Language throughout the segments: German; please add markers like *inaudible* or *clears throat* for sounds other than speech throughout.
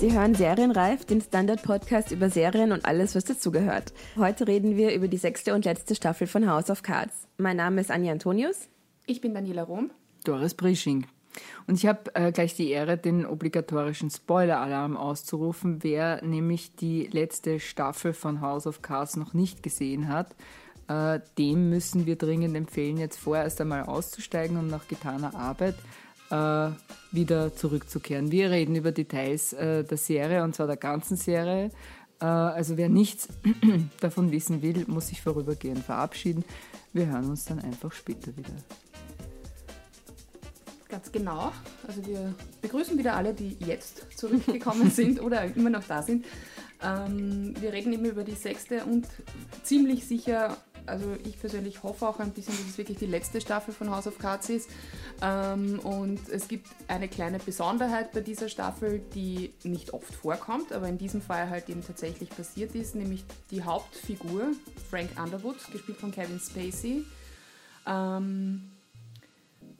Sie hören Serienreif, den Standard-Podcast über Serien und alles, was dazugehört. Heute reden wir über die sechste und letzte Staffel von House of Cards. Mein Name ist Anja Antonius. Ich bin Daniela Rom. Doris Brisching. Und ich habe äh, gleich die Ehre, den obligatorischen Spoiler-Alarm auszurufen. Wer nämlich die letzte Staffel von House of Cards noch nicht gesehen hat, äh, dem müssen wir dringend empfehlen, jetzt vorerst einmal auszusteigen und nach getaner Arbeit äh, wieder zurückzukehren. Wir reden über Details äh, der Serie und zwar der ganzen Serie. Äh, also wer nichts *clears throat* davon wissen will, muss sich vorübergehend verabschieden. Wir hören uns dann einfach später wieder. Ganz genau. Also wir begrüßen wieder alle, die jetzt zurückgekommen *laughs* sind oder immer noch da sind. Ähm, wir reden eben über die sechste und ziemlich sicher, also ich persönlich hoffe auch ein bisschen, dass es wirklich die letzte Staffel von House of Cards ist. Ähm, und es gibt eine kleine Besonderheit bei dieser Staffel, die nicht oft vorkommt, aber in diesem Fall halt eben tatsächlich passiert ist, nämlich die Hauptfigur, Frank Underwood, gespielt von Kevin Spacey. Ähm,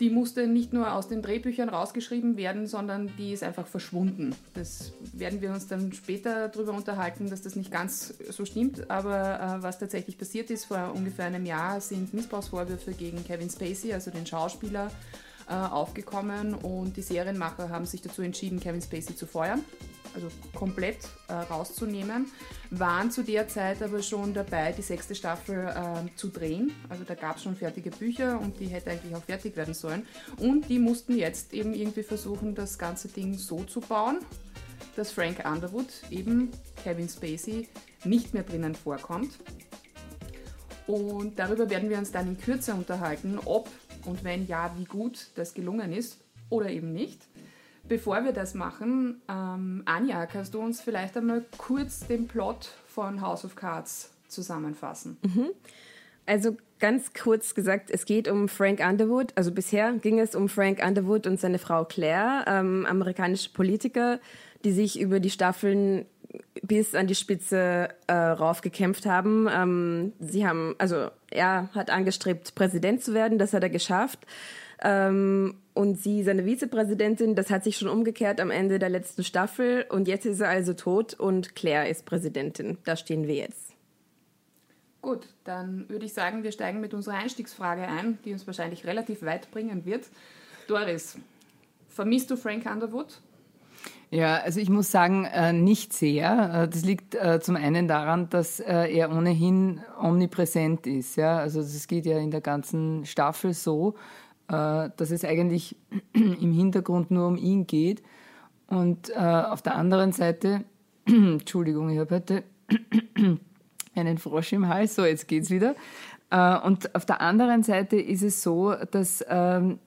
die musste nicht nur aus den Drehbüchern rausgeschrieben werden, sondern die ist einfach verschwunden. Das werden wir uns dann später darüber unterhalten, dass das nicht ganz so stimmt. Aber äh, was tatsächlich passiert ist, vor ungefähr einem Jahr sind Missbrauchsvorwürfe gegen Kevin Spacey, also den Schauspieler, äh, aufgekommen und die Serienmacher haben sich dazu entschieden, Kevin Spacey zu feuern also komplett äh, rauszunehmen, waren zu der Zeit aber schon dabei, die sechste Staffel äh, zu drehen. Also da gab es schon fertige Bücher und die hätte eigentlich auch fertig werden sollen. Und die mussten jetzt eben irgendwie versuchen, das ganze Ding so zu bauen, dass Frank Underwood, eben Kevin Spacey, nicht mehr drinnen vorkommt. Und darüber werden wir uns dann in Kürze unterhalten, ob und wenn ja, wie gut das gelungen ist oder eben nicht. Bevor wir das machen, ähm, Anja, kannst du uns vielleicht einmal kurz den Plot von House of Cards zusammenfassen? Mhm. Also ganz kurz gesagt, es geht um Frank Underwood. Also bisher ging es um Frank Underwood und seine Frau Claire, ähm, amerikanische Politiker, die sich über die Staffeln bis an die Spitze äh, raufgekämpft haben. Ähm, sie haben, also er hat angestrebt, Präsident zu werden, das hat er geschafft. Ähm, und sie, seine Vizepräsidentin, das hat sich schon umgekehrt am Ende der letzten Staffel. Und jetzt ist er also tot und Claire ist Präsidentin. Da stehen wir jetzt. Gut, dann würde ich sagen, wir steigen mit unserer Einstiegsfrage ein, die uns wahrscheinlich relativ weit bringen wird. Doris, vermisst du Frank Underwood? Ja, also ich muss sagen, äh, nicht sehr. Äh, das liegt äh, zum einen daran, dass er ohnehin omnipräsent ist. Ja, also es geht ja in der ganzen Staffel so. Äh, dass es eigentlich *clears throat* im Hintergrund nur um ihn geht. Und äh, auf der anderen Seite, *clears throat* Entschuldigung, ich habe heute *clears throat* einen Frosch im Hals, so jetzt geht's wieder. Äh, und auf der anderen Seite ist es so, dass ähm,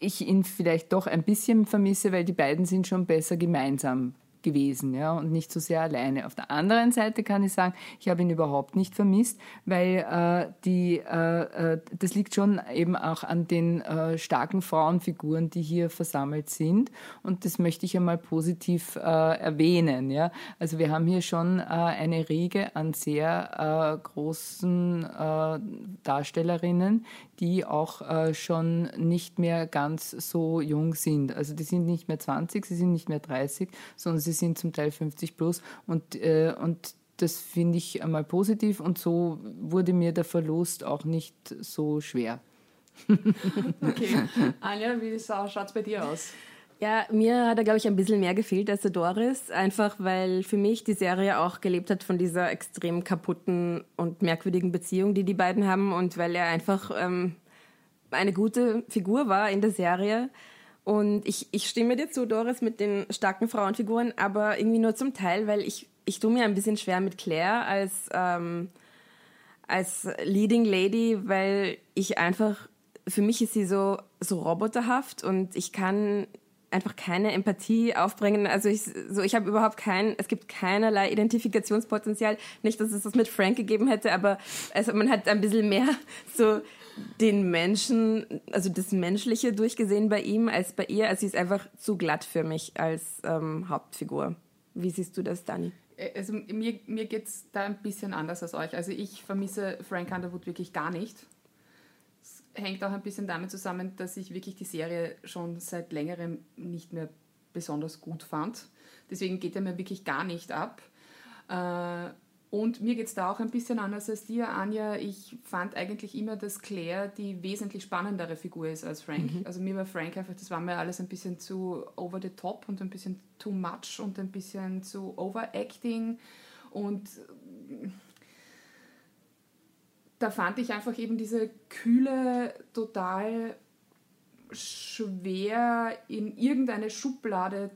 ich ihn vielleicht doch ein bisschen vermisse, weil die beiden sind schon besser gemeinsam gewesen ja, und nicht so sehr alleine. Auf der anderen Seite kann ich sagen, ich habe ihn überhaupt nicht vermisst, weil äh, die, äh, äh, das liegt schon eben auch an den äh, starken Frauenfiguren, die hier versammelt sind und das möchte ich einmal positiv äh, erwähnen. Ja. Also wir haben hier schon äh, eine Riege an sehr großen Darstellerinnen, die auch schon nicht mehr ganz so jung sind. Also die sind nicht mehr 20, sie sind nicht mehr 30, sondern sie sind zum Teil 50 plus und, äh, und das finde ich einmal positiv und so wurde mir der Verlust auch nicht so schwer. *laughs* okay. Anja, wie schaut es bei dir aus? Ja, mir hat er, glaube ich, ein bisschen mehr gefehlt als der Doris, einfach weil für mich die Serie auch gelebt hat von dieser extrem kaputten und merkwürdigen Beziehung, die die beiden haben und weil er einfach ähm, eine gute Figur war in der Serie und ich, ich stimme dir zu, Doris, mit den starken Frauenfiguren, aber irgendwie nur zum Teil, weil ich, ich tue mir ein bisschen schwer mit Claire als, ähm, als Leading Lady, weil ich einfach, für mich ist sie so, so roboterhaft und ich kann einfach keine Empathie aufbringen. Also ich, so, ich habe überhaupt kein, es gibt keinerlei Identifikationspotenzial. Nicht, dass es das mit Frank gegeben hätte, aber also man hat ein bisschen mehr so den Menschen, also das Menschliche durchgesehen bei ihm als bei ihr. Also sie ist einfach zu glatt für mich als ähm, Hauptfigur. Wie siehst du das, Dani? Äh, also mir, mir geht es da ein bisschen anders als euch. Also ich vermisse Frank Underwood wirklich gar nicht. Hängt auch ein bisschen damit zusammen, dass ich wirklich die Serie schon seit längerem nicht mehr besonders gut fand. Deswegen geht er mir wirklich gar nicht ab. Äh, und mir geht es da auch ein bisschen anders als dir, Anja. Ich fand eigentlich immer, dass Claire die wesentlich spannendere Figur ist als Frank. Mhm. Also mir war Frank einfach, das war mir alles ein bisschen zu over the top und ein bisschen too much und ein bisschen zu overacting. Und da fand ich einfach eben diese kühle, total schwer in irgendeine Schublade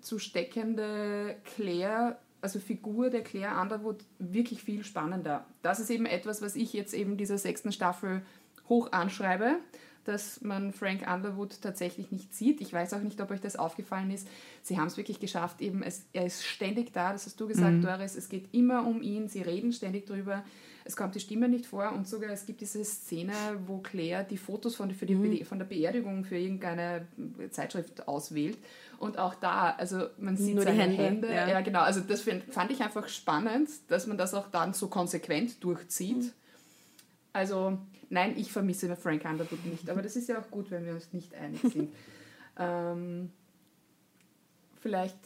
zu steckende Claire also Figur der Claire Underwood wirklich viel spannender. Das ist eben etwas, was ich jetzt eben dieser sechsten Staffel hoch anschreibe, dass man Frank Underwood tatsächlich nicht sieht. Ich weiß auch nicht, ob euch das aufgefallen ist. Sie haben es wirklich geschafft, eben es, er ist ständig da, das hast du gesagt, mhm. Doris, es geht immer um ihn, sie reden ständig drüber es kommt die Stimme nicht vor und sogar es gibt diese Szene, wo Claire die Fotos von, für die, mhm. von der Beerdigung für irgendeine Zeitschrift auswählt und auch da, also man sieht Nur seine Hände. Hände. Ja. ja. genau, also das fand ich einfach spannend, dass man das auch dann so konsequent durchzieht. Mhm. Also nein, ich vermisse Frank Underwood nicht, aber das ist ja auch gut, wenn wir uns nicht einig *laughs* sind. ähm, vielleicht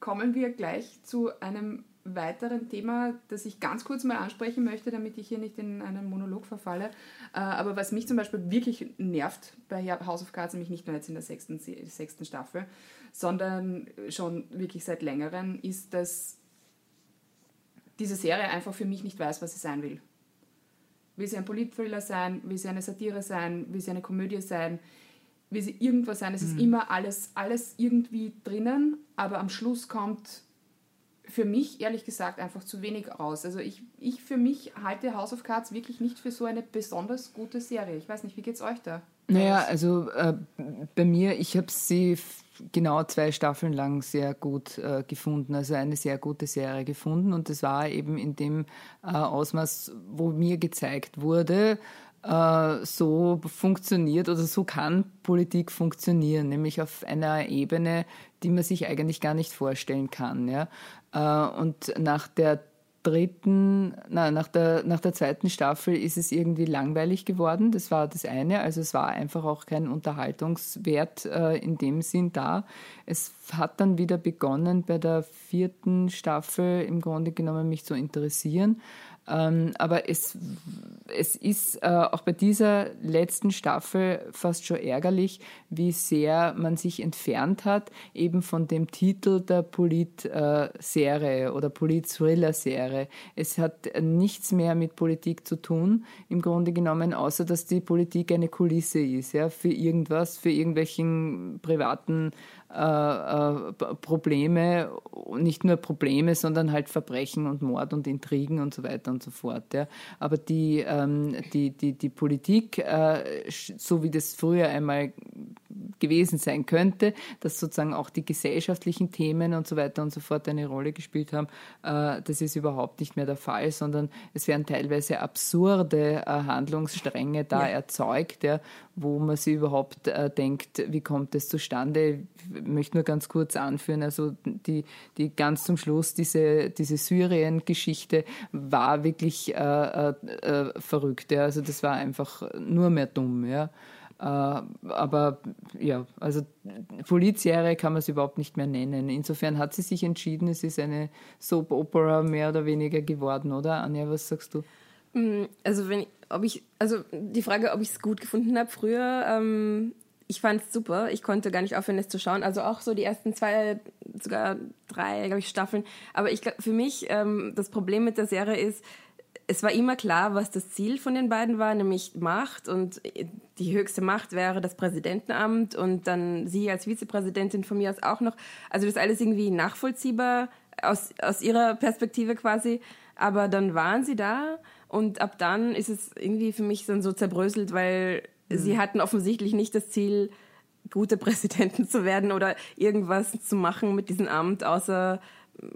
kommen wir gleich zu einem weiteren Thema, das ich ganz kurz mal ansprechen möchte, damit ich hier nicht in einen Monolog verfalle. Äh, aber was mich zum Beispiel wirklich nervt bei House of Cards, nämlich nicht nur jetzt in der sechsten, sechsten Staffel, sondern schon wirklich seit längerem, ist, dass diese Serie einfach für mich nicht weiß, was sie sein will. Will sie ein Politthriller sein? Will sie eine Satire sein? Will sie eine Komödie sein? Will sie irgendwas sein? Es mhm. ist immer alles, alles irgendwie drinnen, aber am Schluss kommt für mich ehrlich gesagt einfach zu wenig aus. Also ich, ich für mich halte House of Cards wirklich nicht für so eine besonders gute Serie. Ich weiß nicht, wie geht es euch da? Naja, also äh, bei mir, ich habe sie genau zwei Staffeln lang sehr gut äh, gefunden, also eine sehr gute Serie gefunden und das war eben in dem äh, Ausmaß, wo mir gezeigt wurde, äh, so funktioniert oder so kann Politik funktionieren, nämlich auf einer Ebene, die man sich eigentlich gar nicht vorstellen kann. Ja? Äh, und nach der dritten, na, nach der, nach der zweiten Staffel ist es irgendwie langweilig geworden. Das war das eine. Also es war einfach auch kein Unterhaltungswert äh, in dem Sinn da. Es hat dann wieder begonnen bei der vierten Staffel im Grunde genommen mich zu interessieren. Ähm, aber es, es ist äh, auch bei dieser letzten Staffel fast schon ärgerlich, wie sehr man sich entfernt hat, eben von dem Titel der Polit-Serie äh, oder Polit-Thriller-Serie. Es hat nichts mehr mit Politik zu tun, im Grunde genommen, außer dass die Politik eine Kulisse ist, ja, für irgendwas, für irgendwelchen privaten Probleme, nicht nur Probleme, sondern halt Verbrechen und Mord und Intrigen und so weiter und so fort. Ja. Aber die, ähm, die, die, die Politik, äh, so wie das früher einmal gewesen sein könnte, dass sozusagen auch die gesellschaftlichen Themen und so weiter und so fort eine Rolle gespielt haben, äh, das ist überhaupt nicht mehr der Fall, sondern es werden teilweise absurde äh, Handlungsstränge da ja. erzeugt, ja, wo man sich überhaupt äh, denkt, wie kommt es zustande? Möchte nur ganz kurz anführen, also die, die ganz zum Schluss, diese, diese Syrien-Geschichte war wirklich äh, äh, äh verrückt. Ja. Also das war einfach nur mehr dumm. Ja. Äh, aber ja, also Polizserie kann man es überhaupt nicht mehr nennen. Insofern hat sie sich entschieden, es ist eine Soap Opera mehr oder weniger geworden, oder? Anja, was sagst du? Mm, also wenn ob ich, also die Frage, ob ich es gut gefunden habe früher, ähm, ich fand es super. Ich konnte gar nicht aufhören, es zu schauen. Also auch so die ersten zwei, sogar drei, glaube ich, Staffeln. Aber ich glaube, für mich ähm, das Problem mit der Serie ist, es war immer klar, was das Ziel von den beiden war, nämlich Macht. Und die höchste Macht wäre das Präsidentenamt und dann sie als Vizepräsidentin von mir aus auch noch. Also das ist alles irgendwie nachvollziehbar aus, aus ihrer Perspektive quasi. Aber dann waren sie da und ab dann ist es irgendwie für mich dann so zerbröselt, weil. Sie hatten offensichtlich nicht das Ziel, gute Präsidenten zu werden oder irgendwas zu machen mit diesem Amt, außer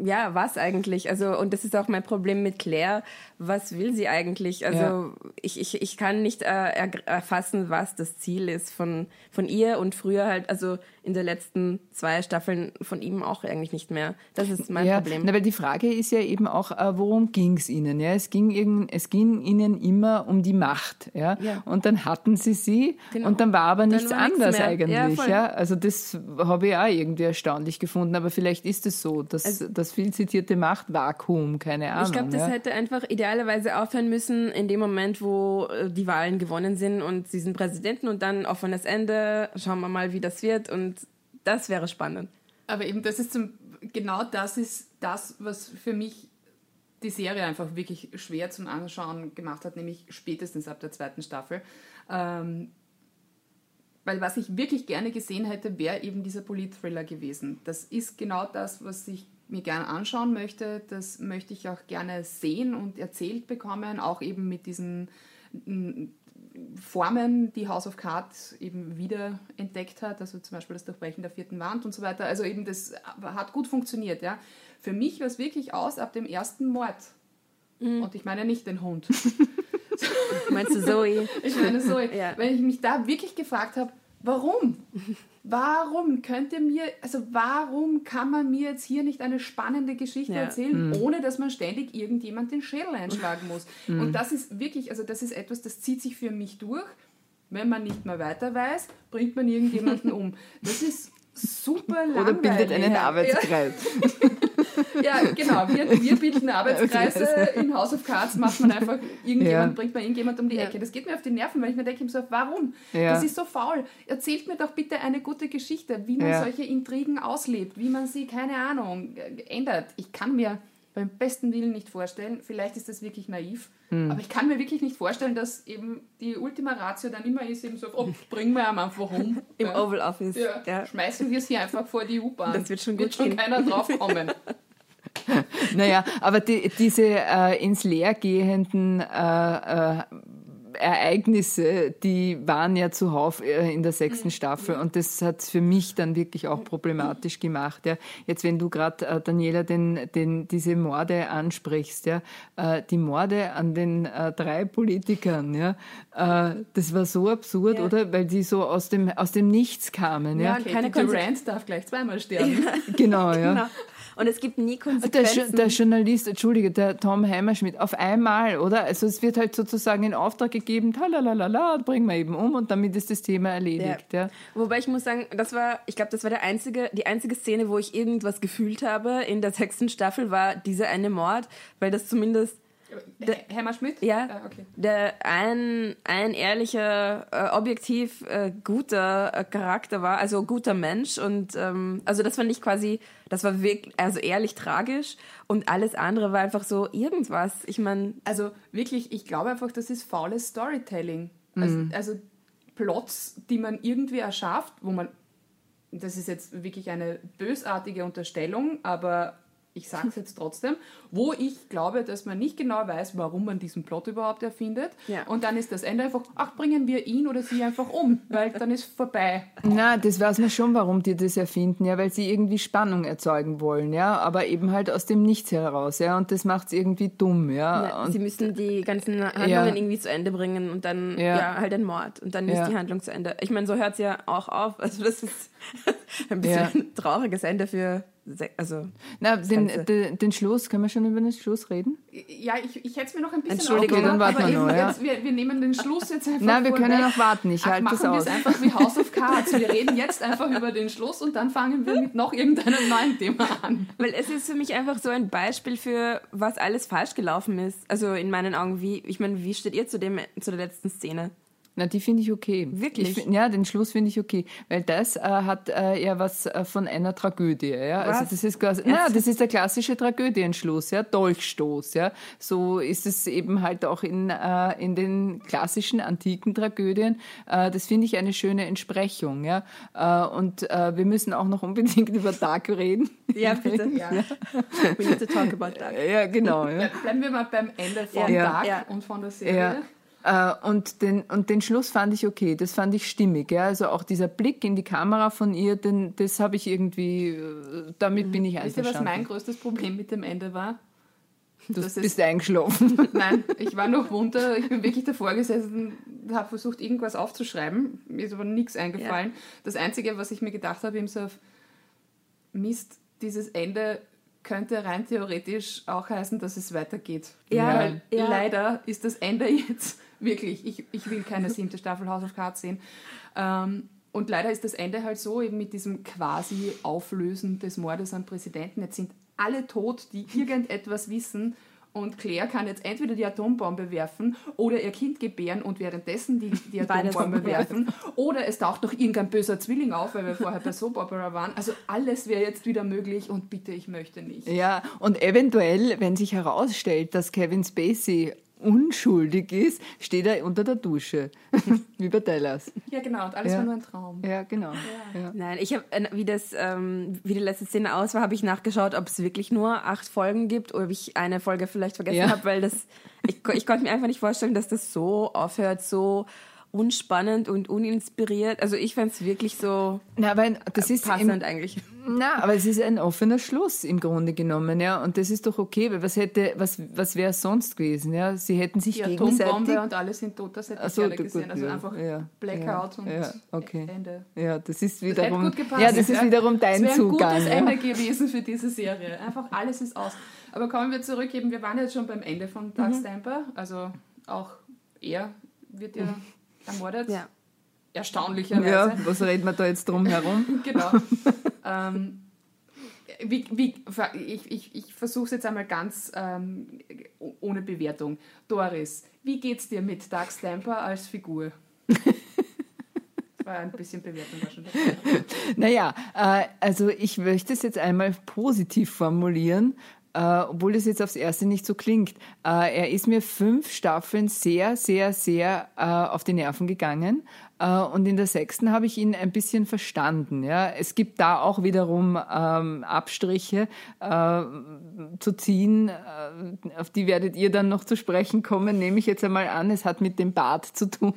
ja, was eigentlich? Also, und das ist auch mein Problem mit Claire. Was will sie eigentlich? Also, ja. ich, ich, ich kann nicht äh, erfassen, was das Ziel ist von, von ihr und früher halt, also in den letzten zwei Staffeln von ihm auch eigentlich nicht mehr. Das ist mein ja, Problem. Na, weil die Frage ist ja eben auch, äh, worum ging es ihnen? Ja, es ging, irgend, es ging ihnen immer um die Macht. Ja? ja. Und dann hatten sie sie genau. und dann war aber nichts war anderes eigentlich. Ja, ja, Also, das habe ich auch irgendwie erstaunlich gefunden, aber vielleicht ist es so, dass also, das viel zitierte Machtvakuum, keine Ahnung. Ich glaube, das hätte einfach idealerweise aufhören müssen in dem Moment, wo äh, die Wahlen gewonnen sind und sie sind Präsidenten und dann offenes Ende, schauen wir mal, wie das wird und das wäre spannend. Aber eben, das ist zum, genau das ist das, was für mich die Serie einfach wirklich schwer zum Anschauen gemacht hat, nämlich spätestens ab der zweiten Staffel. Ähm, weil was ich wirklich gerne gesehen hätte, wäre eben dieser Polit-Thriller gewesen. Das ist genau das, was ich mir gerne anschauen möchte. Das möchte ich auch gerne sehen und erzählt bekommen, auch eben mit diesen Formen, die House of Cards eben wieder entdeckt hat, also zum Beispiel das Durchbrechen der vierten Wand und so weiter. Also eben das hat gut funktioniert. Ja. Für mich war es wirklich aus ab dem ersten Mord. Mhm. Und ich meine nicht den Hund. *laughs* Meinst du Zoe? Ich meine Zoe. Ja. Weil ich mich da wirklich gefragt habe, warum? *laughs* Warum könnt ihr mir, also warum kann man mir jetzt hier nicht eine spannende Geschichte ja. erzählen, mhm. ohne dass man ständig irgendjemand den Schädel einschlagen muss? *laughs* Mhm. Und das ist wirklich, also das ist etwas, das zieht sich für mich durch. Wenn man nicht mehr weiter weiß, bringt man irgendjemanden *laughs* um. Das ist super langweilig. Oder bildet einen Arbeitskreis. ja, genau. Wir, wir bilden Arbeitskreise. In House of Cards macht man einfach irgendjemand, ja. bringt man irgendjemand um die Ecke. Das geht mir auf die Nerven, weil ich mir denke, so, warum? Ja. Das ist so faul. Erzählt mir doch bitte eine gute Geschichte, wie man ja. solche Intrigen auslebt, wie man sie, keine Ahnung, ändert. Ich kann mir beim besten Willen nicht vorstellen, vielleicht ist das wirklich naiv, hm. aber ich kann mir wirklich nicht vorstellen, dass eben die Ultima Ratio dann immer ist, eben so, oh, bringen wir ihn einfach um. Im ja. Oval Office. Ja. ja. Schmeißen wir sie einfach vor die U-Bahn. Das wird schon gut Wird schon gehen. keiner drauf kommen. *laughs* *laughs* naja, aber die, diese äh, ins Leer gehenden äh, äh, Ereignisse, die waren ja zuhauf äh, in der sechsten mhm. Staffel und das hat es für mich dann wirklich auch problematisch gemacht. Ja. Jetzt, wenn du gerade, äh, Daniela, den, den, diese Morde ansprichst, ja, äh, die Morde an den äh, drei Politikern, ja, äh, das war so absurd, ja. oder? Weil die so aus dem, aus dem Nichts kamen. Ja, ja keine Durant darf gleich zweimal sterben. Ja. genau, ja. Genau. Und es gibt nie Konsequenzen. Der, der, Journalist, entschuldige, der Tom Heimerschmidt, auf einmal, oder? Also es wird halt sozusagen in Auftrag gegeben, talalala, bringen wir eben um und damit ist das Thema erledigt. Ja. ja. Wobei ich muss sagen, das war, ich glaube, das war der einzige, die einzige Szene, wo ich irgendwas gefühlt habe in der sechsten Staffel, war dieser eine Mord, weil das zumindest der, Hammerschmidt? Ja. Ah, okay. Der ein, ein ehrlicher, äh, objektiv äh, guter äh, Charakter war, also guter Mensch. Und ähm, also das fand ich quasi, das war wirklich, also ehrlich tragisch. Und alles andere war einfach so irgendwas. Ich meine. Also wirklich, ich glaube einfach, das ist faules Storytelling. Also, mhm. Also, also Plots, die man irgendwie erschafft, wo man. Das ist jetzt wirklich eine bösartige Unterstellung, aber ich sage es jetzt trotzdem, wo ich glaube, dass man nicht genau weiß, warum man diesen Plot überhaupt erfindet. Ja. Und dann ist das Ende einfach, ach, bringen wir ihn oder sie einfach um, weil dann ist vorbei. Na, das weiß man schon, warum die das erfinden, ja, weil sie irgendwie Spannung erzeugen wollen, ja, aber eben halt aus dem Nichts heraus, ja, und das macht es irgendwie dumm, ja. ja sie müssen die ganzen Handlungen ja. irgendwie zu Ende bringen und dann, ja, halt ein Mord und dann ist die Handlung zu Ende. Ich meine, so hört es ja auch auf, also das ist *laughs* ein bisschen ein trauriges Ende für also Na, den, den, den, Schluss, können wir schon über den Schluss reden? Ja, ich, ich hätte es mir noch ein bisschen Entschuldigung, dann warten wir noch. Ja. Jetzt, wir, wir, nehmen den Schluss jetzt einfach Nein, wir können noch warten, ich halte das aus. Machen wir es einfach wie House of *laughs* Cards. Wir reden jetzt einfach über den Schluss und dann fangen wir mit noch irgendeinem neuen Thema an. Weil es ist für mich einfach so ein Beispiel für, was alles falsch gelaufen ist. Also in meinen Augen, wie, ich meine, wie steht ihr zu, dem, zu der letzten Szene? Na, die finde ich okay. Wirklich? Ich, ja, den Schluss finde ich okay, weil das äh, hat äh, ja was äh, von einer Tragödie. Ja? Also das ist quasi, na, das ist der klassische Tragödienschluss, ja, Dolchstoß. Ja, so ist es eben halt auch in äh, in den klassischen antiken Tragödien. Äh, das finde ich eine schöne Entsprechung. Ja, äh, und äh, wir müssen auch noch unbedingt *laughs* über Dark reden. Ja, bitte. ja. We need to talk about Dark. Ja, genau. Ja. Bleiben wir mal beim Ende von ja. Dark und von der Serie. Äh, und, den, und den Schluss fand ich okay, das fand ich stimmig. Ja? Also auch dieser Blick in die Kamera von ihr, den, das habe ich irgendwie, äh, damit bin ich einverstanden. Wisst ihr, was mein größtes Problem mit dem Ende war? Du das bist eingeschlafen. *laughs* Nein, ich war noch runter. Ich bin wirklich davor gesessen, habe versucht, irgendwas aufzuschreiben. Mir ist aber nichts eingefallen. Ja. Das Einzige, was ich mir gedacht habe, so auf Mist, dieses Ende könnte rein theoretisch auch heißen, dass es weitergeht. Ja, Weil ja. leider ist das Ende jetzt wirklich, ich, ich will keine siebte Staffel House of Cards sehen. Ähm, und leider ist das Ende halt so, eben mit diesem quasi Auflösen des Mordes am Präsidenten. Jetzt sind alle tot, die irgendetwas wissen. Und Claire kann jetzt entweder die Atombombe werfen oder ihr Kind gebären und währenddessen die, die Atombombe werfen. Oder es taucht noch irgendein böser Zwilling auf, weil wir vorher bei Soap Opera waren. Also alles wäre jetzt wieder möglich und bitte, ich möchte nicht. Ja, und eventuell, wenn sich herausstellt, dass Kevin Spacey unschuldig ist, steht er unter der Dusche. *laughs* wie bei Dallas. Ja, genau. Und alles ja. war nur ein Traum. Ja, genau. Ja. Ja. Nein, ich habe, äh, wie das, ähm, wie die letzte Szene aus war, habe ich nachgeschaut, ob es wirklich nur acht Folgen gibt oder ob ich eine Folge vielleicht vergessen habe, weil das, ich, ich konnte mir einfach nicht vorstellen, dass das so aufhört, so unspannend und uninspiriert. Also ich fände es wirklich so na, aber das ist passend im, eigentlich. Na, aber es ist ein offener Schluss im Grunde genommen, ja. Und das ist doch okay, weil was hätte, was, was wäre sonst gewesen, ja? Sie hätten sich Die gegenseitig... Atombombe und alle sind tot, das hätte ich so, gerne gesehen. Gut, also einfach ja, Blackout ja, und okay. Ende. Ja, das ist wiederum... Das gepasst, ja, das ist wiederum dein das Zugang. Das wäre ein gutes Ende gewesen für diese Serie. Einfach alles ist aus. Aber kommen wir zurück, eben, wir waren jetzt schon beim Ende von Doug mhm. Stamper, also auch er wird ja mhm *laughs* ermordet. Ja. Erstaunlicherweise. Ja, was reden wir da jetzt drum herum? *laughs* genau. *laughs* ähm, wie, wie, ich ich, ich versuche es jetzt einmal ganz ähm, ohne Bewertung. Doris, wie geht's dir mit Doug Stamper als Figur? war ein bisschen Bewertung wahrscheinlich. *laughs* Naja, äh, also ich möchte es jetzt einmal positiv formulieren äh, obwohl das jetzt aufs Erste nicht so klingt. Äh, er ist mir fünf Staffeln sehr, sehr, sehr äh, auf die Nerven gegangen. Äh, und in der sechsten habe ich ihn ein bisschen verstanden. Ja? Es gibt da auch wiederum ähm, Abstriche äh, zu ziehen, äh, auf die werdet ihr dann noch zu sprechen kommen, nehme ich jetzt einmal an. Es hat mit dem Bart zu tun.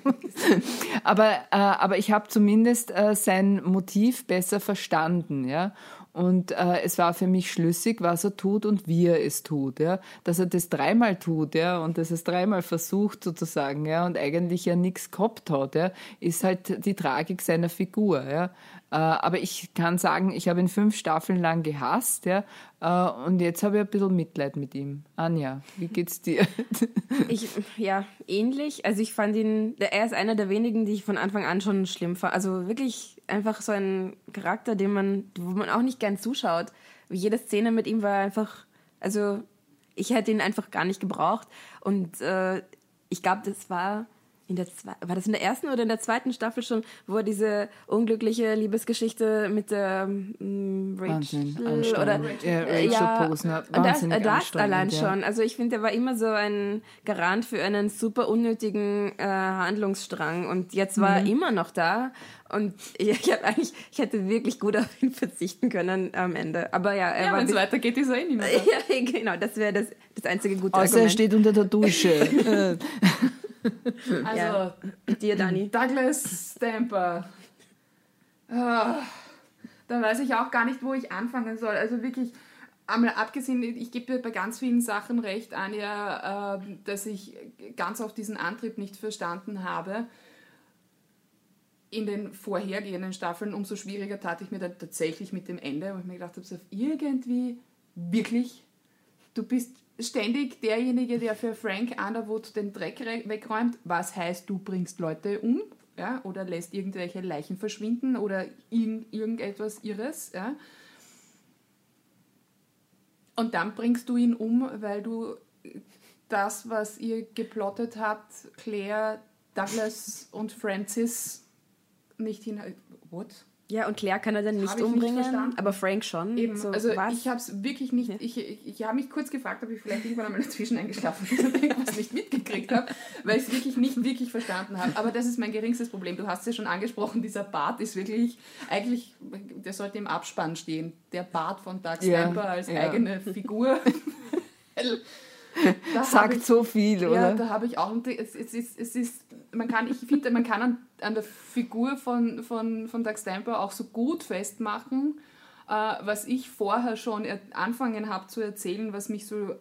*laughs* aber, aber ich habe zumindest sein Motiv besser verstanden. Ja? Und äh, es war für mich schlüssig, was er tut und wie er es tut. Ja? Dass er das dreimal tut ja? und dass er es dreimal versucht sozusagen ja? und eigentlich ja nichts gehabt hat, ja? ist halt die Tragik seiner Figur. Ja? Äh, aber ich kann sagen, ich habe ihn fünf Staffeln lang gehasst ja? Äh, und jetzt habe ich ein bisschen Mitleid mit ihm. Anja, wie geht's dir? *laughs* ich, ja, ähnlich. Also ich fand ihn, er ist einer der wenigen, die ich von Anfang an schon schlimm fand. Also wirklich einfach so ein Charakter, den man, wo man auch nicht gern zuschaut. Jede Szene mit ihm war einfach, also ich hätte ihn einfach gar nicht gebraucht. Und äh, ich glaube, das war in der war das in der ersten oder in der zweiten Staffel schon, wo er diese unglückliche Liebesgeschichte mit der ähm, Rachel oder ja, Rachel ja, Posner. Das, das allein ja. schon. Also ich finde, er war immer so ein Garant für einen super unnötigen äh, Handlungsstrang und jetzt war mhm. er immer noch da und *laughs* ich, ich habe eigentlich, ich hätte wirklich gut auf ihn verzichten können am Ende. Aber ja, er ja, wenn es weitergeht, ist er eh nicht mehr. *laughs* ja, genau, das wäre das, das einzige gute Außer Argument. er steht unter der Dusche. *laughs* *laughs* Also, ja. dir, Dani. Douglas Stamper. Oh, da weiß ich auch gar nicht, wo ich anfangen soll. Also wirklich, einmal abgesehen, ich gebe dir bei ganz vielen Sachen recht, Anja, äh, dass ich ganz oft diesen Antrieb nicht verstanden habe. In den vorhergehenden Staffeln, umso schwieriger tat ich mir dann tatsächlich mit dem Ende, wo ich mir gedacht habe, so irgendwie wirklich, du bist ständig derjenige, der für Frank Underwood den Dreck wegräumt. Was heißt, du bringst Leute um ja, oder lässt irgendwelche Leichen verschwinden oder irgendetwas Irres. Ja. Und dann bringst du ihn um, weil du das, was ihr geplottet habt, Claire, Douglas und Francis nicht hin... What? Ja, und Claire kann er dann nicht umbringen, nicht aber Frank schon. Eben, so, also was? ich habe es wirklich nicht, ja. ich, ich, ich habe mich kurz gefragt, ob ich vielleicht irgendwann einmal dazwischen eingeschlafen bin und irgendwas nicht mitgekriegt habe, weil ich es wirklich nicht wirklich verstanden habe. Aber das ist mein geringstes Problem. Du hast es ja schon angesprochen, dieser Bart ist wirklich, eigentlich, der sollte im Abspann stehen. Der Bart von Doug Stamper ja, als ja. eigene Figur. *laughs* *laughs* sagt ich, so viel, oder? Ja, da habe ich auch. Es, es, ist, es ist, man kann, ich finde, man kann an, an der Figur von, von, von Doug Stamper auch so gut festmachen, äh, was ich vorher schon anfangen habe zu erzählen, was mich so,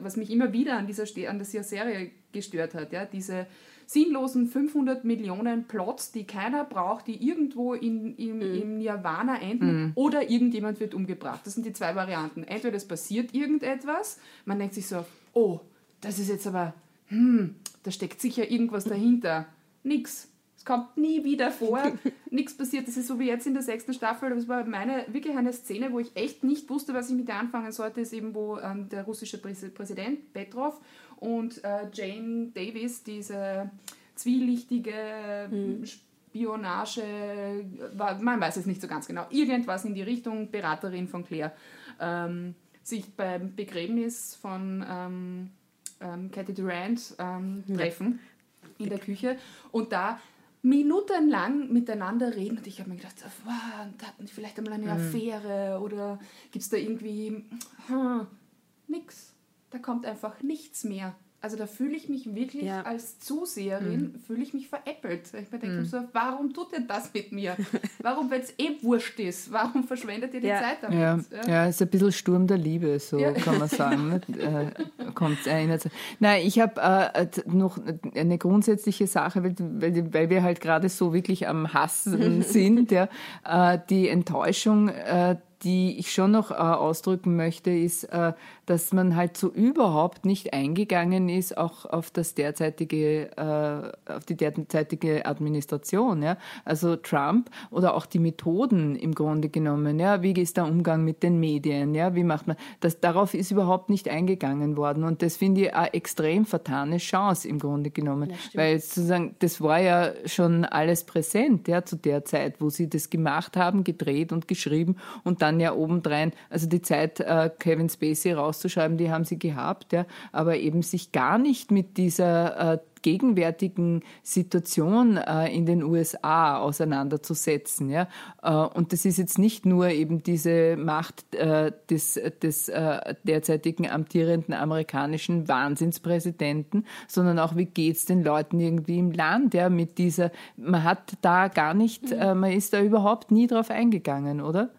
was mich immer wieder an dieser, an dieser Serie gestört hat. Ja? Diese sinnlosen 500 Millionen Plots, die keiner braucht, die irgendwo in, in, mhm. im Nirvana enden mhm. oder irgendjemand wird umgebracht. Das sind die zwei Varianten. Entweder es passiert irgendetwas, man denkt sich so, oh, das ist jetzt aber, hm, da steckt sicher irgendwas *laughs* dahinter. Nix. Es kommt nie wieder vor, *laughs* nichts passiert. Das ist so wie jetzt in der sechsten Staffel. Das war meine wirklich eine Szene, wo ich echt nicht wusste, was ich mit der anfangen sollte, ist eben, wo ähm, der russische Präsident Petrov und äh, Jane Davis, diese zwielichtige mhm. Spionage, man weiß es nicht so ganz genau, irgendwas in die Richtung, Beraterin von Claire, ähm, sich beim Begräbnis von ähm, ähm, Cathy Durant ähm, treffen ja. in der Küche und da minutenlang miteinander reden und ich habe mir gedacht, wow, hatten die vielleicht einmal eine mhm. Affäre oder gibt es da irgendwie hm, nix da kommt einfach nichts mehr. Also da fühle ich mich wirklich ja. als Zuseherin, mhm. fühle ich mich veräppelt. Ich mir denke mhm. so, warum tut ihr das mit mir? *laughs* Warum, wenn es eh wurscht ist, warum verschwendet ihr die ja. Zeit damit? Ja. ja, ja ist ein bisschen Sturm der Liebe, so ja. kann man sagen. ne? äh, kommt erinnert Nein, ich habe äh, noch eine grundsätzliche Sache, weil, weil, weil wir halt gerade so wirklich am Hassen *laughs* sind, ja, äh, die Enttäuschung, äh, die ich schon noch äh, ausdrücken möchte, ist, äh, dass man halt so überhaupt nicht eingegangen ist, auch auf das derzeitige, äh, auf die derzeitige Administration. Ja? Also Trump oder auch die Methoden im Grunde genommen. Ja? Wie ist der Umgang mit den Medien? Ja? Wie macht man das? Darauf ist überhaupt nicht eingegangen worden. Und das finde ich eine extrem vertane Chance im Grunde genommen. Weil sozusagen, das war ja schon alles präsent, ja, zu der Zeit, wo sie das gemacht haben, gedreht und geschrieben und dann ja obendrein, also die Zeit, äh, Kevin Spacey rauszuschreiben, die haben sie gehabt, ja, aber eben sich gar nicht mit dieser äh, gegenwärtigen Situation äh, in den USA auseinanderzusetzen. Ja? Äh, und das ist jetzt nicht nur eben diese Macht äh, des, des äh, derzeitigen amtierenden amerikanischen Wahnsinnspräsidenten, sondern auch, wie geht es den Leuten irgendwie im Land, ja, mit dieser, man hat da gar nicht, mhm. Äh, man ist da überhaupt nie drauf eingegangen, oder?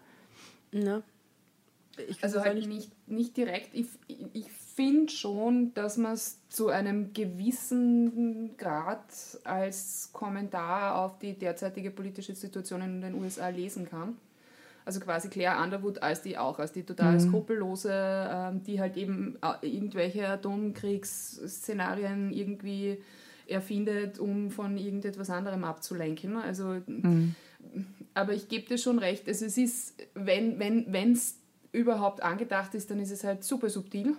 Ich also halt nicht, nicht direkt. Ich, ich finde schon, dass man es zu einem gewissen Grad als Kommentar auf die derzeitige politische Situation in den USA lesen kann. Also quasi Claire Underwood als die auch, als die total mhm. skrupellose, ähm, die halt eben äh, irgendwelche Atomkriegsszenarien irgendwie erfindet, um von irgendetwas anderem abzulenken. Also mhm aber ich gebe dir schon recht. Also es ist, wenn es wenn, überhaupt angedacht ist, dann ist es halt super subtil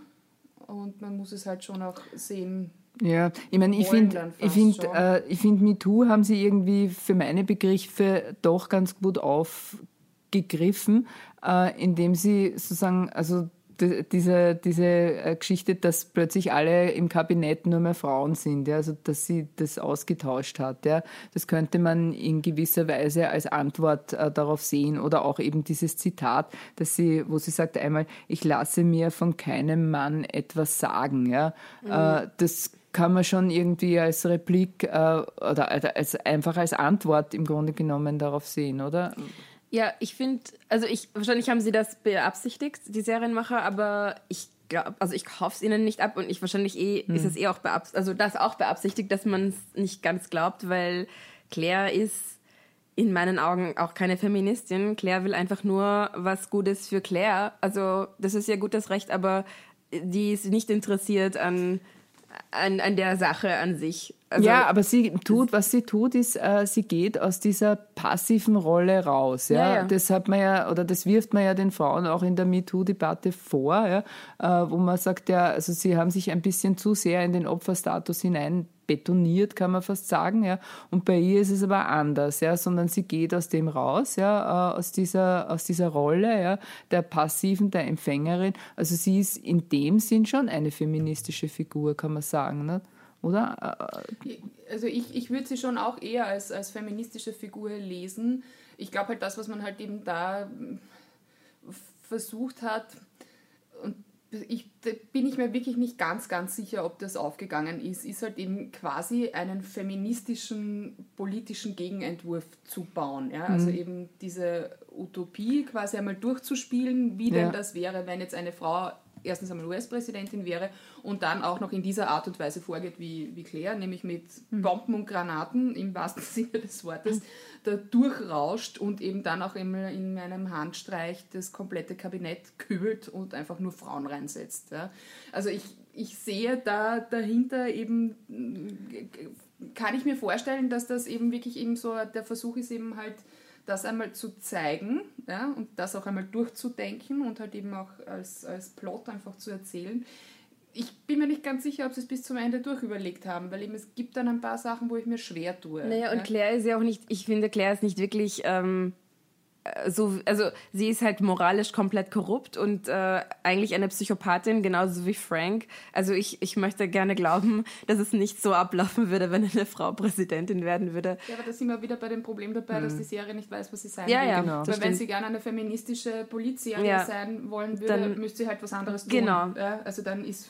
und man muss es halt schon auch sehen. Ja, ich meine, ich finde, ich finde, äh, ich finde, MeToo haben sie irgendwie für meine Begriffe doch ganz gut aufgegriffen, äh, indem sie sozusagen, also diese, diese äh, Geschichte, dass plötzlich alle im Kabinett nur mehr Frauen sind, ja, also dass sie das ausgetauscht hat. Ja. Das könnte man in gewisser Weise als Antwort äh, darauf sehen oder auch eben dieses Zitat, dass sie, wo sie sagt einmal, ich lasse mir von keinem Mann etwas sagen. Ja. Mhm. Äh, das kann man schon irgendwie als Replik äh, oder als, einfach als Antwort im Grunde genommen darauf sehen, oder? Ja, ich finde, also ich, wahrscheinlich haben sie das beabsichtigt, die Serienmacher, aber ich glaube, also ich kaufe es ihnen nicht ab und ich wahrscheinlich eh, hm. ist es eh auch beabsichtigt, also das auch beabsichtigt, dass man es nicht ganz glaubt, weil Claire ist in meinen Augen auch keine Feministin. Claire will einfach nur was Gutes für Claire. Also das ist ja gutes Recht, aber die ist nicht interessiert an an, an der Sache an sich. Also, ja, aber sie tut, was sie tut, ist, äh, sie geht aus dieser passiven Rolle raus. Ja? ja, ja. Das hat man ja, oder das wirft man ja den Frauen auch in der MeToo-Debatte vor, ja? Äh, wo man sagt, ja, also sie haben sich ein bisschen zu sehr in den Opferstatus hinein betoniert, kann man fast sagen, ja. Und bei ihr ist es aber anders, ja, sondern sie geht aus dem raus, ja, äh, aus dieser, aus dieser Rolle, ja, der passiven, der Empfängerin. Also sie ist in dem Sinn schon eine feministische Figur, kann man sagen, ne? Oder? Also ich, ich würde sie schon auch eher als, als feministische Figur lesen. Ich glaube halt das, was man halt eben da versucht hat, und ich, bin ich mir wirklich nicht ganz, ganz sicher, ob das aufgegangen ist, ist halt eben quasi einen feministischen politischen Gegenentwurf zu bauen. Ja? Also mhm. eben diese Utopie quasi einmal durchzuspielen, wie denn das wäre, wenn jetzt eine Frau erstens einmal US-Präsidentin wäre und dann auch noch in dieser Art und Weise vorgeht wie, wie Claire, nämlich mit mhm. Bomben und Granaten im wahrsten *laughs* Sinne des Wortes, da durchrauscht und eben dann auch immer in einem Handstreich das komplette Kabinett kübelt und einfach nur Frauen reinsetzt. Ja. Also ich, ich sehe da dahinter eben, kann ich mir vorstellen, dass das eben wirklich eben so der Versuch ist, eben halt das einmal zu zeigen ja, und das auch einmal durchzudenken und halt eben auch als, als Plot einfach zu erzählen. Ich bin mir nicht ganz sicher, ob sie es bis zum Ende durchüberlegt haben, weil eben es gibt dann ein paar Sachen, wo ich mir schwer tue. Naja, und Claire ist ja auch nicht, ich finde, Claire ist nicht wirklich ähm, so, also sie ist halt moralisch komplett korrupt und äh, eigentlich eine Psychopathin, genauso wie Frank. Also ich, ich möchte gerne glauben, dass es nicht so ablaufen würde, wenn eine Frau Präsidentin werden würde. Ja, aber da sind wir wieder bei dem Problem dabei, mhm. dass die Serie nicht weiß, was sie sein ja, will. Ja, genau. Weil wenn sie gerne eine feministische Polizserie ja. sein wollen würde, dann müsste sie halt was anderes tun. Genau. Ja, also dann ist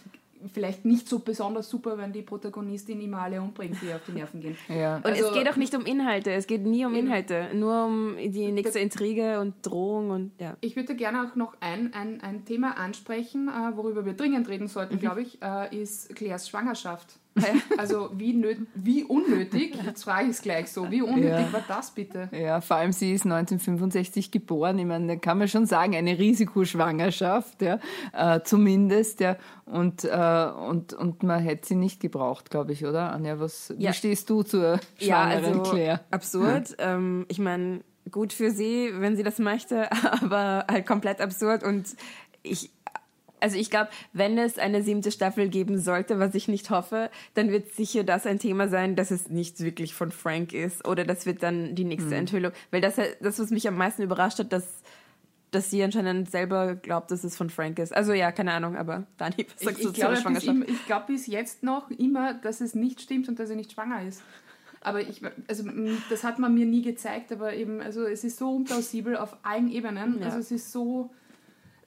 vielleicht nicht so besonders super, wenn die Protagonistin immer alle umbringt, die auf die Nerven gehen. Ja. Und also, es geht auch nicht um Inhalte, es geht nie um Inhalte, nur um die nächste Intrige und Drohung und ja. Ich würde gerne auch noch ein, ein, ein Thema ansprechen, äh, worüber wir dringend reden sollten, mhm. glaube ich, äh, ist Claires Schwangerschaft. Also wie, nöt, wie unnötig, jetzt frage ich es gleich so, wie unnötig ja. war das bitte? Ja, vor allem sie ist 1965 geboren, ich meine, da kann man schon sagen, eine Risikoschwangerschaft, ja, äh, zumindest, ja, und, äh, und, und man hätte sie nicht gebraucht, glaube ich, oder? Anja, was, ja. wie stehst du zur schwangeren ja, also, Claire? Absurd, ähm, ich meine, gut für sie, wenn sie das möchte, *laughs* aber halt komplett absurd und ich also ich glaube, wenn es eine siebte Staffel geben sollte, was ich nicht hoffe, dann wird sicher das ein Thema sein, dass es nicht wirklich von Frank ist oder das wird dann die nächste mhm. Enthüllung. Weil das, das, was mich am meisten überrascht hat, dass, dass sie anscheinend selber glaubt, dass es von Frank ist. Also ja, keine Ahnung, aber Dani, was sagst ich, du ich zur Schwangerschaft? Bis, ich glaube bis jetzt noch immer, dass es nicht stimmt und dass sie nicht schwanger ist. Aber ich, also das hat man mir nie gezeigt, aber eben, also es ist so unplausibel auf allen Ebenen. Ja. Also es ist so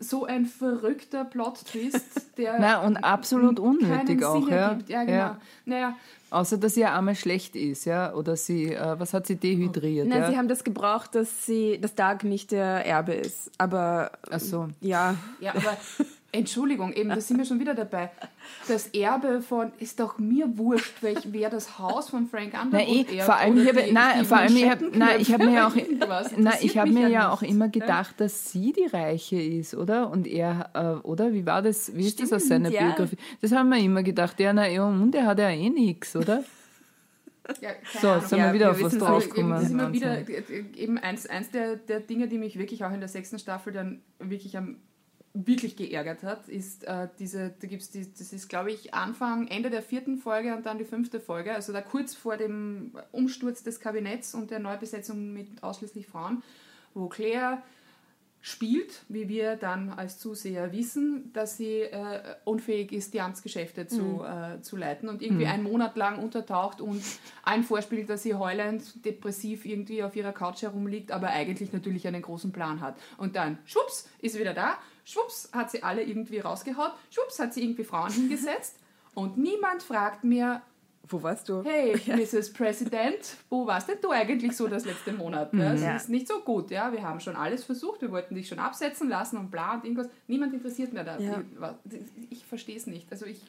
so ein verrückter Plot-Twist, der. *laughs* Na, und absolut unnötig auch, Sinn ja. Ja, genau. Ja. Naja. Außer, dass sie einmal schlecht ist, ja, oder sie, äh, was hat sie dehydriert? Nein, ja? sie haben das gebraucht, dass sie, dass Doug nicht der Erbe ist. Aber. Ach so. Ja. Ja, aber Entschuldigung, eben, da sind wir schon wieder dabei. Das Erbe von, ist doch mir wurscht, welch, wer das Haus von Frank Underwood nein, eh, vor allem, ich habe, nein, vor allem, ich habe, ich habe mir ja auch, nein, ich habe mir ja auch immer gedacht, dass sie die Reiche ist, oder? Und er, äh, oder? Wie war das, wie ist Stimmt, das aus seiner ja. Biografie? Das haben wir immer gedacht, ja, na, ja, und er hat ja eh nichts, oder? Ja, so, jetzt sind ja, wir wieder wir auf was draufgekommen. Das ist immer wieder eben eins, eins der, der Dinge, die mich wirklich auch in der sechsten Staffel dann wirklich am wirklich geärgert hat, ist äh, diese, da gibt's die, das ist glaube ich Anfang, Ende der vierten Folge und dann die fünfte Folge, also da kurz vor dem Umsturz des Kabinetts und der Neubesetzung mit ausschließlich Frauen, wo Claire spielt, wie wir dann als Zuseher wissen, dass sie äh, unfähig ist, die Amtsgeschäfte zu, mhm. äh, zu leiten und irgendwie mhm. einen Monat lang untertaucht und allen vorspielt, dass sie heulend, depressiv irgendwie auf ihrer Couch herumliegt, aber eigentlich natürlich einen großen Plan hat. Und dann, schwupps, ist wieder da, schwupps, hat sie alle irgendwie rausgehaut, schwupps, hat sie irgendwie Frauen hingesetzt und niemand fragt mehr, wo warst du? Hey, *laughs* Mrs. President, wo warst denn du eigentlich so das letzte Monat? Ne? Das ja. ist nicht so gut, ja. Wir haben schon alles versucht, wir wollten dich schon absetzen lassen und bla und irgendwas. Niemand interessiert mehr da. Ja. Ich verstehe es nicht. Also ich,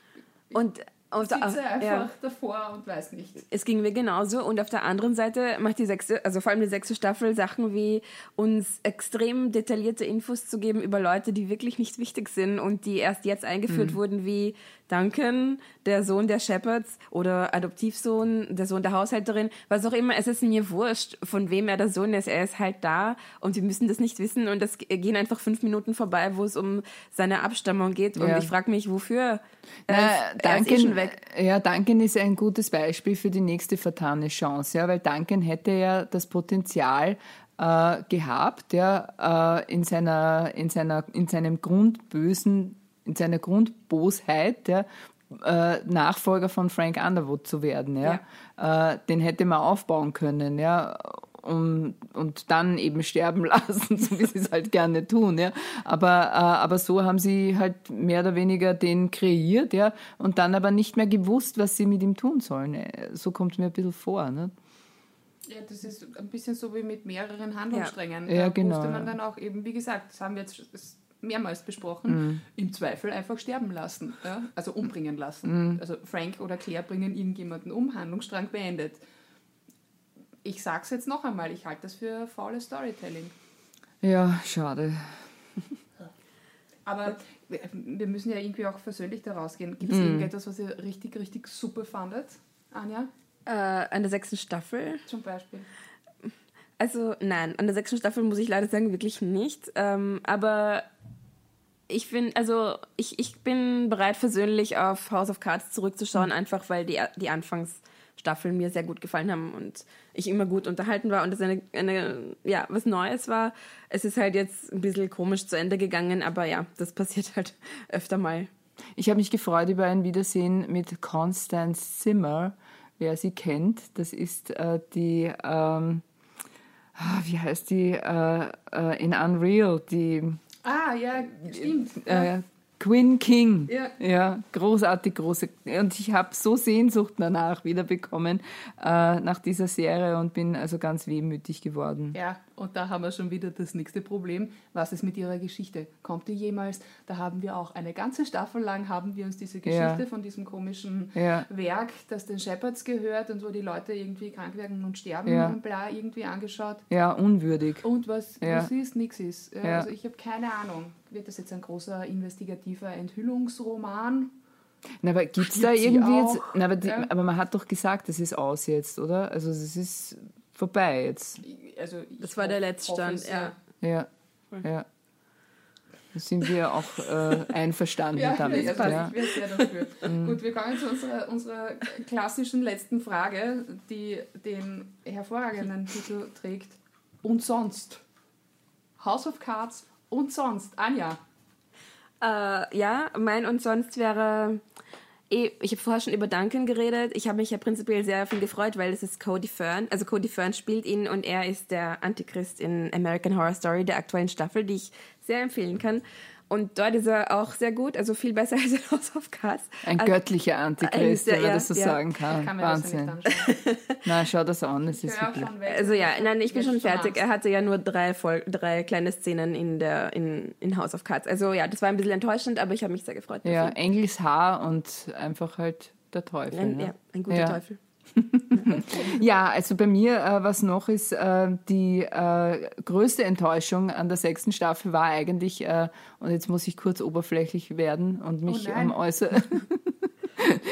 ich und auf der, sitze einfach ja. davor und weiß nicht. Es ging mir genauso. Und auf der anderen Seite macht die sechste, also vor allem die sechste Staffel Sachen wie uns extrem detaillierte Infos zu geben über Leute, die wirklich nicht wichtig sind und die erst jetzt eingeführt mhm. wurden, wie Duncan, der Sohn der Shepherds oder Adoptivsohn, der Sohn der Haushälterin, was auch immer. Es ist mir wurscht, von wem er der Sohn ist. Er ist halt da und wir müssen das nicht wissen und es gehen einfach fünf Minuten vorbei, wo es um seine Abstammung geht. Und ja. ich frage mich, wofür? Na, er ist, er Duncan, ist eh. Ja, Duncan ist ein gutes Beispiel für die nächste vertane Chance, ja, weil Duncan hätte ja das Potenzial, äh, gehabt, ja, äh, in, seiner, in, seiner, in seinem grundbösen in seiner Grundbosheit ja, äh, Nachfolger von Frank Underwood zu werden. Ja? ja. Äh, den hätte man aufbauen können. Ja? um, und dann eben sterben *laughs* lassen, so wie sie es halt gerne tun. Ja. Aber, äh, aber so haben sie halt mehr oder weniger den kreiert ja, und dann aber nicht mehr gewusst, was sie mit ihm tun sollen. So kommt es mir ein bisschen vor. Ne? Ja, das ist ein bisschen so wie mit mehreren Handlungssträngen. Ja, ja da genau. musste man dann auch eben, wie gesagt, das haben wir jetzt mehrmals besprochen, mhm. im Zweifel einfach sterben lassen, ja? also umbringen lassen. Mhm. Also Frank oder Claire bringen irgendjemanden um, Handlungsstrang beendet. Ich sag's jetzt noch einmal, ich halte das für faules Storytelling. Ja, schade. Aber wir müssen ja irgendwie auch versöhnlich da rausgehen. Gibt es mhm. irgendetwas, was ihr richtig, richtig super fandet, Anja? Äh, an der sechsten Staffel. Zum Beispiel. Also nein, an der sechsten Staffel muss ich leider sagen, wirklich nicht. Ähm, aber ich finde, also ich, ich bin bereit, versöhnlich auf House of Cards zurückzuschauen, mhm. einfach weil die, die Anfangsstaffeln mir sehr gut gefallen haben und ich immer gut unterhalten war und es eine, eine, ja, was Neues war. Es ist halt jetzt ein bisschen komisch zu Ende gegangen, aber ja, das *laughs* passiert halt öfter mal. Ich habe mich gefreut über ein Wiedersehen mit Constance Zimmer, wer sie kennt. Das ist äh, die, ähm, ah, wie heißt die, äh, äh, in Unreal, die Ah, ja, stimmt. Äh, Quinn King. Ja. ja, großartig, große. Und ich habe so Sehnsucht danach wieder bekommen, äh, nach dieser Serie und bin also ganz wehmütig geworden. Ja, und da haben wir schon wieder das nächste Problem. Was ist mit ihrer Geschichte? Kommt die jemals? Da haben wir auch eine ganze Staffel lang haben wir uns diese Geschichte ja. von diesem komischen ja. Werk, das den Shepherds gehört und wo die Leute irgendwie krank werden und sterben ja. und bla irgendwie angeschaut. Ja, unwürdig. Und was, was ist, nichts ist. Also ich habe keine Ahnung. Wird das jetzt ein großer investigativer Enthüllungsroman? Na, aber gibt es da irgendwie jetzt. Na, aber, die, aber man hat doch gesagt, es ist aus jetzt, oder? Also es ist vorbei jetzt. Also das war der Letztstand, ja. Ja, ja. Da sind wir auch äh, *laughs* einverstanden ja, damit. Passt. Ja. Ich wäre sehr dafür. Mhm. Gut, wir kommen zu unserer, unserer klassischen letzten Frage, die den hervorragenden *laughs* Titel trägt. Und sonst? House of Cards und sonst? Anja? Äh, ja, mein und sonst wäre Eh, ich habe vorher schon über Duncan geredet. Ich habe mich ja prinzipiell sehr viel gefreut, weil es ist Cody Fern. Also Cody Fern spielt ihn und er ist der Antichrist in American Horror Story der aktuellen Staffel, die ich sehr empfehlen kann. Und dort ist er auch sehr gut, also viel besser *laughs* als in House of Cards. Ein also, göttlicher Antichrist, wenn man ja, das so ja. sagen kann. kann Wahnsinn. *laughs* nein, schau das an, es ist wirklich. Also ja, nein, ich bin schon fertig. Er hatte ja nur drei, Vol drei kleine Szenen in, der, in, in House of Cards. Also ja, das war ein bisschen enttäuschend, aber ich habe mich sehr gefreut. Ja, Engels Haar und einfach halt der Teufel. Ein, ne? Ja, ein guter Teufel. *laughs* ja, also bei mir, äh, was noch ist, äh, die äh, größte Enttäuschung an der sechsten Staffel war eigentlich, äh, und jetzt muss ich kurz oberflächlich werden und mich oh um äußern.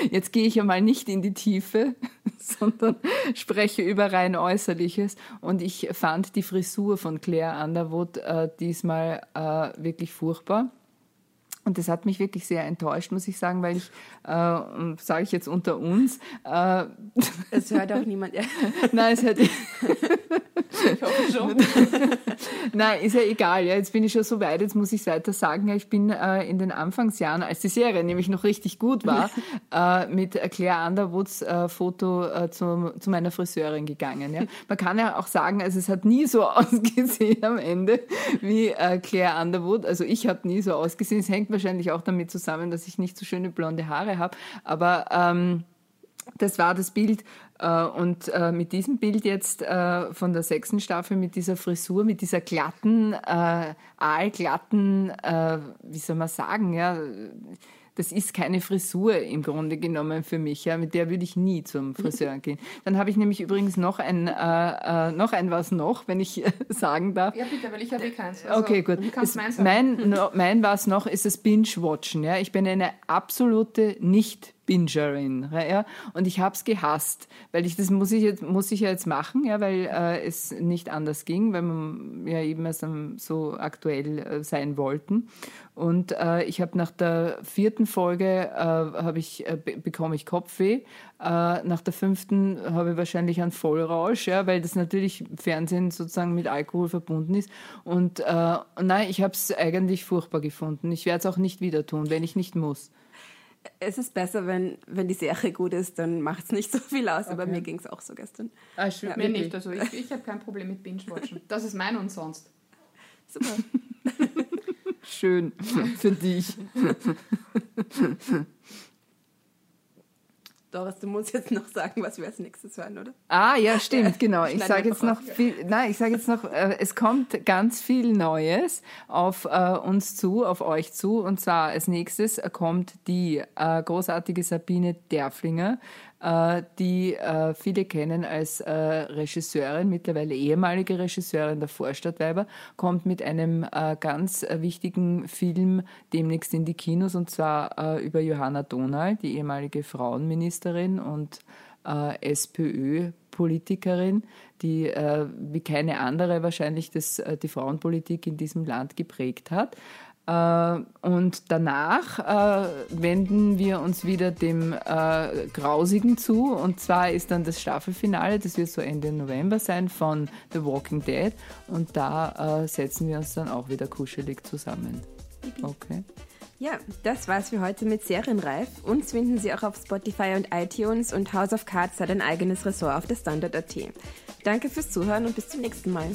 Jetzt gehe ich einmal nicht in die Tiefe, *laughs* sondern spreche über rein Äußerliches. Und ich fand die Frisur von Claire Underwood äh, diesmal äh, wirklich furchtbar. Und das hat mich wirklich sehr enttäuscht, muss ich sagen, weil ich, äh, sage ich jetzt unter uns. Äh, es hört auch niemand. *laughs* Nein, es hört. *laughs* ich hoffe schon. Nein, ist ja egal. Ja. Jetzt bin ich schon so weit, jetzt muss ich weiter sagen. Ich bin äh, in den Anfangsjahren, als die Serie nämlich noch richtig gut war, *laughs* äh, mit Claire Underwoods äh, Foto äh, zu, zu meiner Friseurin gegangen. Ja. Man kann ja auch sagen, also es hat nie so *laughs* ausgesehen am Ende wie äh, Claire Underwood. Also ich habe nie so ausgesehen. Es hängt wahrscheinlich auch damit zusammen, dass ich nicht so schöne blonde Haare habe. Aber ähm, das war das Bild. Äh, und äh, mit diesem Bild jetzt äh, von der sechsten Staffel, mit dieser Frisur, mit dieser glatten, äh, aalglatten, äh, wie soll man sagen, ja, das ist keine Frisur im Grunde genommen für mich. Ja, mit der würde ich nie zum Friseur gehen. Dann habe ich nämlich übrigens noch ein, äh, noch ein was noch, wenn ich *laughs* sagen darf. Ja, bitte, weil ich habe eh keins. Also, okay, gut. Es, mein, *laughs* no, mein was noch ist das Binge-Watchen. Ja? Ich bin eine absolute nicht Bingerin. Ja? Und ich habe es gehasst, weil ich das muss ich jetzt muss ich ja jetzt machen, ja, weil äh, es nicht anders ging, weil man ja eben erst so aktuell äh, sein wollten. Und äh, ich habe nach der vierten Folge äh, habe ich äh, bekomme ich Kopfweh. Äh, nach der fünften habe ich wahrscheinlich einen Vollrausch, ja, weil das natürlich Fernsehen sozusagen mit Alkohol verbunden ist. Und nein, ich habe es eigentlich furchtbar gefunden. Ich werde es auch nicht wieder tun, wenn ich nicht muss. Es ist besser, wenn, wenn die Serie gut ist, dann macht es nicht so viel aus. Okay. Aber mir ging es auch so gestern. Ah, schön. Ja. Mir nicht. Also ich, ich habe kein Problem mit Binge-Watchen. Das ist mein und sonst. Super. schön *laughs* für dich. *laughs* Doris, du musst jetzt noch sagen, was wir als nächstes hören, oder? Ah, ja, stimmt, genau. Ich sage jetzt noch viel, nein, ich sage jetzt noch, äh, es kommt ganz viel Neues auf äh, uns zu, auf euch zu. Und zwar als nächstes kommt die äh, großartige Sabine Derflinger äh, die äh, viele kennen als äh, Regisseurin, mittlerweile ehemalige Regisseurin der Vorstadtweiber, kommt mit einem ganz wichtigen Film demnächst in die Kinos und zwar über Johanna Donal, die ehemalige Frauenministerin und SPÖ-Politikerin, die wie keine andere wahrscheinlich das, die Frauenpolitik in diesem Land geprägt hat. Äh, und danach äh, wenden wir uns wieder dem äh, Grausigen zu. Und zwar ist dann das Staffelfinale, das wird so Ende November sein, von The Walking Dead. Und da setzen wir uns dann auch wieder kuschelig zusammen. Okay. Ja, das war's für heute mit Serienreif. Uns finden Sie auch auf Spotify und iTunes und House of Cards hat ein eigenes Ressort auf der Standard.at. Danke fürs Zuhören und bis zum nächsten Mal.